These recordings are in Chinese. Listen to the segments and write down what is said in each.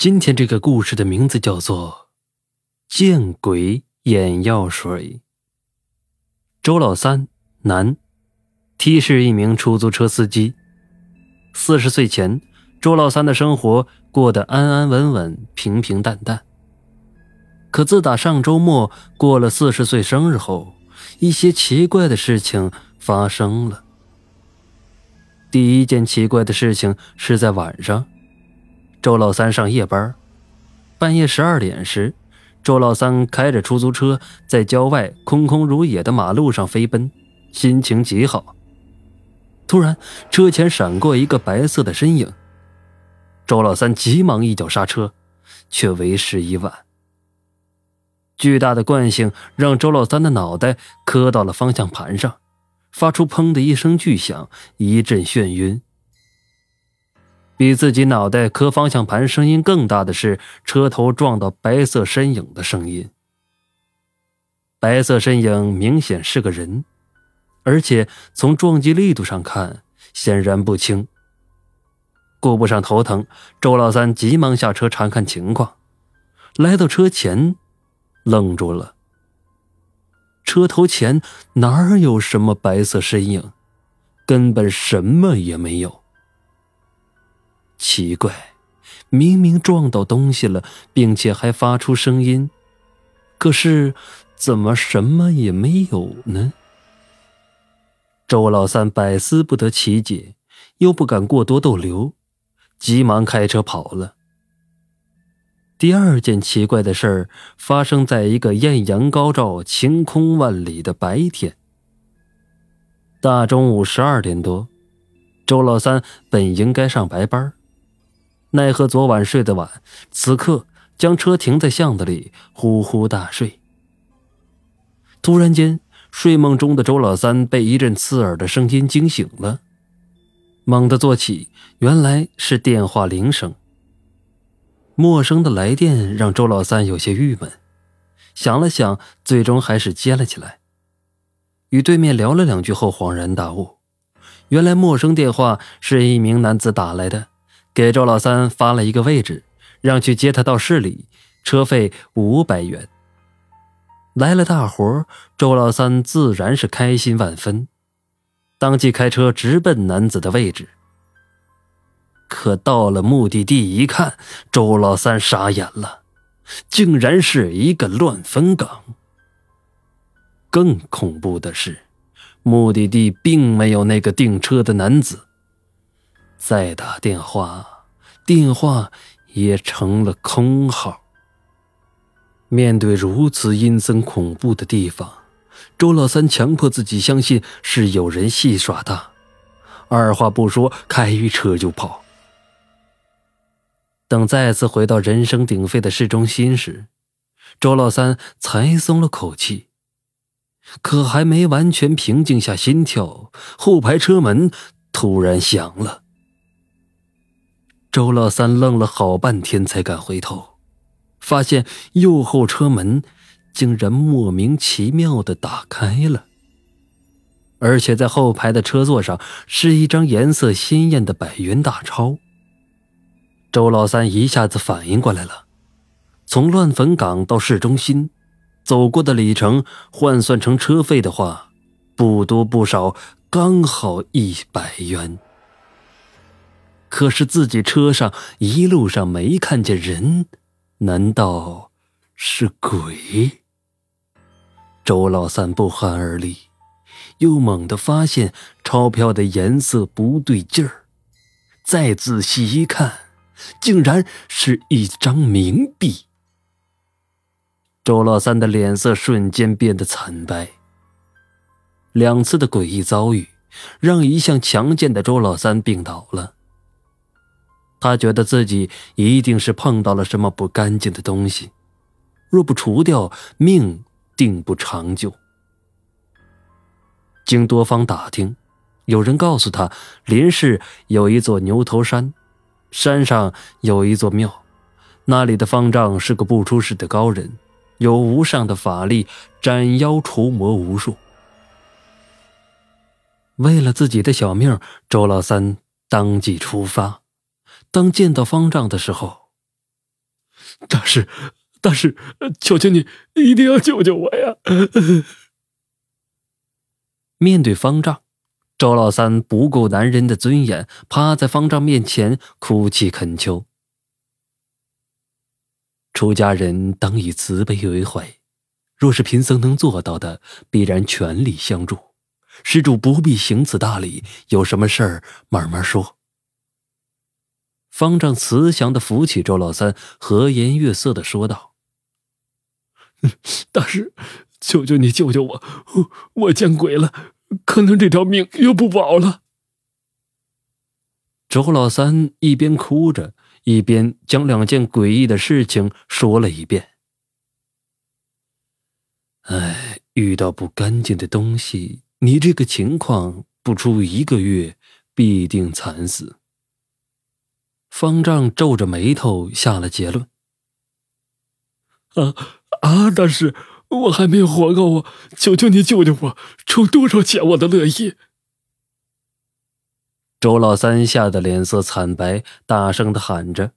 今天这个故事的名字叫做《见鬼眼药水》。周老三，男，T 市一名出租车司机。四十岁前，周老三的生活过得安安稳稳、平平淡淡。可自打上周末过了四十岁生日后，一些奇怪的事情发生了。第一件奇怪的事情是在晚上。周老三上夜班，半夜十二点时，周老三开着出租车在郊外空空如也的马路上飞奔，心情极好。突然，车前闪过一个白色的身影，周老三急忙一脚刹车，却为时已晚。巨大的惯性让周老三的脑袋磕到了方向盘上，发出“砰”的一声巨响，一阵眩晕。比自己脑袋磕方向盘声音更大的是车头撞到白色身影的声音。白色身影明显是个人，而且从撞击力度上看显然不轻。顾不上头疼，周老三急忙下车查看情况。来到车前，愣住了。车头前哪有什么白色身影，根本什么也没有。奇怪，明明撞到东西了，并且还发出声音，可是怎么什么也没有呢？周老三百思不得其解，又不敢过多逗留，急忙开车跑了。第二件奇怪的事儿发生在一个艳阳高照、晴空万里的白天。大中午十二点多，周老三本应该上白班。奈何昨晚睡得晚，此刻将车停在巷子里，呼呼大睡。突然间，睡梦中的周老三被一阵刺耳的声音惊醒了，猛地坐起，原来是电话铃声。陌生的来电让周老三有些郁闷，想了想，最终还是接了起来。与对面聊了两句后，恍然大悟，原来陌生电话是一名男子打来的。给周老三发了一个位置，让去接他到市里，车费五百元。来了大活，周老三自然是开心万分，当即开车直奔男子的位置。可到了目的地一看，周老三傻眼了，竟然是一个乱坟岗。更恐怖的是，目的地并没有那个订车的男子。再打电话，电话也成了空号。面对如此阴森恐怖的地方，周老三强迫自己相信是有人戏耍他，二话不说开车就跑。等再次回到人声鼎沸的市中心时，周老三才松了口气。可还没完全平静下心跳，后排车门突然响了。周老三愣了好半天，才敢回头，发现右后车门竟然莫名其妙的打开了，而且在后排的车座上是一张颜色鲜艳的百元大钞。周老三一下子反应过来了，从乱坟岗到市中心，走过的里程换算成车费的话，不多不少，刚好一百元。可是自己车上一路上没看见人，难道是鬼？周老三不寒而栗，又猛地发现钞票的颜色不对劲儿，再仔细一看，竟然是一张冥币。周老三的脸色瞬间变得惨白。两次的诡异遭遇，让一向强健的周老三病倒了。他觉得自己一定是碰到了什么不干净的东西，若不除掉，命定不长久。经多方打听，有人告诉他，林氏有一座牛头山，山上有一座庙，那里的方丈是个不出世的高人，有无上的法力，斩妖除魔无数。为了自己的小命，周老三当即出发。当见到方丈的时候，大师，大师，求求你一定要救救我呀！面对方丈，周老三不顾男人的尊严，趴在方丈面前哭泣恳求。出家人当以慈悲为怀，若是贫僧能做到的，必然全力相助。施主不必行此大礼，有什么事儿慢慢说。方丈慈祥的扶起周老三，和颜悦色的说道：“大师，求求你救救我！我见鬼了，可能这条命又不保了。”周老三一边哭着，一边将两件诡异的事情说了一遍。哎，遇到不干净的东西。你这个情况，不出一个月，必定惨死。方丈皱着眉头下了结论：“啊啊！大师，我还没有活够啊！求求你救救我，出多少钱我都乐意。”周老三吓得脸色惨白，大声的喊着：“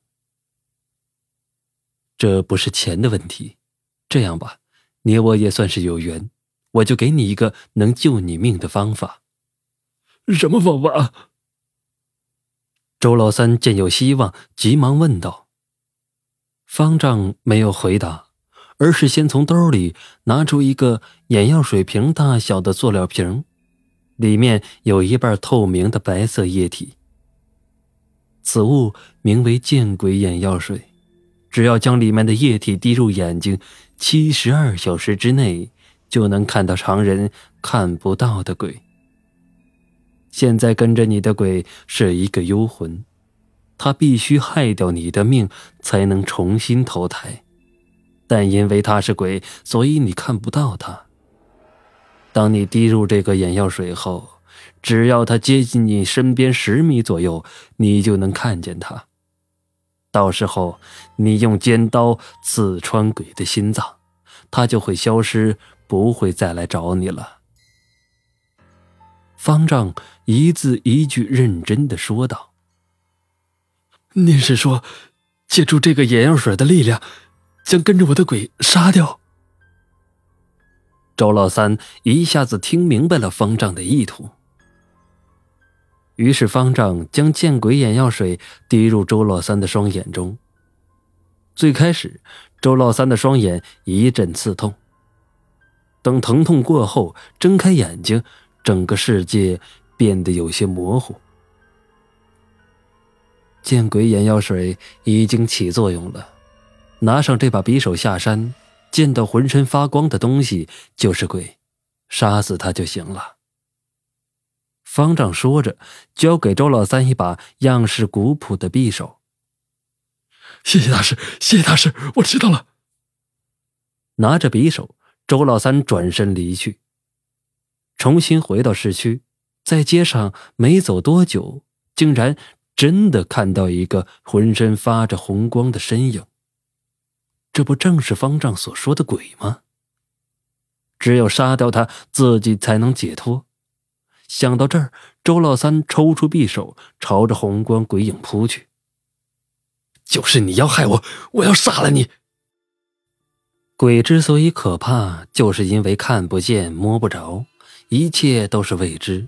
这不是钱的问题，这样吧，你我也算是有缘。”我就给你一个能救你命的方法。什么方法？周老三见有希望，急忙问道。方丈没有回答，而是先从兜里拿出一个眼药水瓶大小的塑料瓶，里面有一半透明的白色液体。此物名为“见鬼眼药水”，只要将里面的液体滴入眼睛，七十二小时之内。就能看到常人看不到的鬼。现在跟着你的鬼是一个幽魂，他必须害掉你的命才能重新投胎，但因为他是鬼，所以你看不到他。当你滴入这个眼药水后，只要他接近你身边十米左右，你就能看见他。到时候，你用尖刀刺穿鬼的心脏，他就会消失。不会再来找你了。”方丈一字一句认真的说道。“您是说，借助这个眼药水的力量，将跟着我的鬼杀掉？”周老三一下子听明白了方丈的意图，于是方丈将见鬼眼药水滴入周老三的双眼中。最开始，周老三的双眼一阵刺痛。等疼痛过后，睁开眼睛，整个世界变得有些模糊。见鬼眼药水已经起作用了，拿上这把匕首下山，见到浑身发光的东西就是鬼，杀死他就行了。方丈说着，交给周老三一把样式古朴的匕首。谢谢大师，谢谢大师，我知道了。拿着匕首。周老三转身离去，重新回到市区，在街上没走多久，竟然真的看到一个浑身发着红光的身影。这不正是方丈所说的鬼吗？只有杀掉他，自己才能解脱。想到这儿，周老三抽出匕首，朝着红光鬼影扑去。就是你要害我，我要杀了你！鬼之所以可怕，就是因为看不见、摸不着，一切都是未知。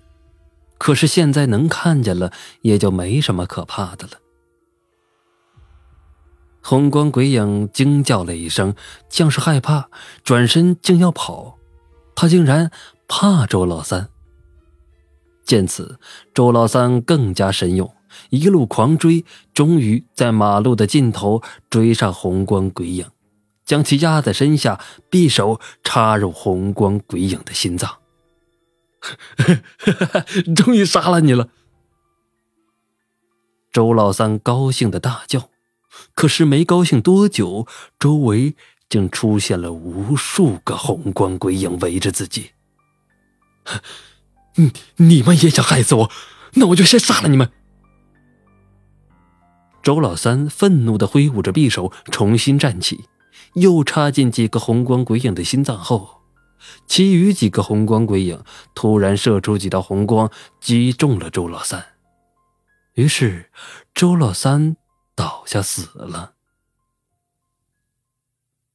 可是现在能看见了，也就没什么可怕的了。红光鬼影惊叫了一声，像是害怕，转身竟要跑。他竟然怕周老三。见此，周老三更加神勇，一路狂追，终于在马路的尽头追上红光鬼影。将其压在身下，匕首插入红光鬼影的心脏。终于杀了你了！周老三高兴的大叫。可是没高兴多久，周围竟出现了无数个红光鬼影围着自己。你你们也想害死我？那我就先杀了你们！周老三愤怒的挥舞着匕首，重新站起。又插进几个红光鬼影的心脏后，其余几个红光鬼影突然射出几道红光，击中了周老三。于是，周老三倒下死了。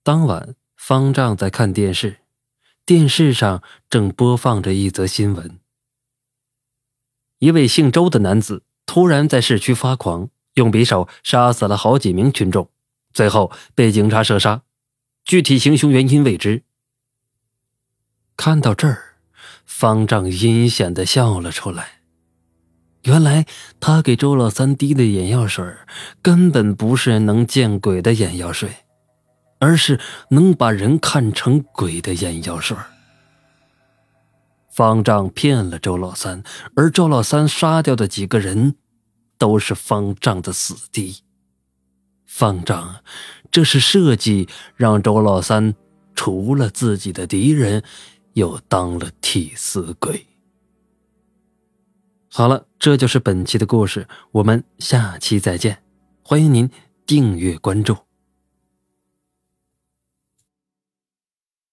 当晚，方丈在看电视，电视上正播放着一则新闻：一位姓周的男子突然在市区发狂，用匕首杀死了好几名群众，最后被警察射杀，具体行凶原因未知。看到这儿，方丈阴险的笑了出来。原来他给周老三滴的眼药水，根本不是能见鬼的眼药水，而是能把人看成鬼的眼药水。方丈骗了周老三，而周老三杀掉的几个人，都是方丈的死敌。方丈这是设计让周老三除了自己的敌人，又当了替死鬼。好了，这就是本期的故事，我们下期再见，欢迎您订阅关注。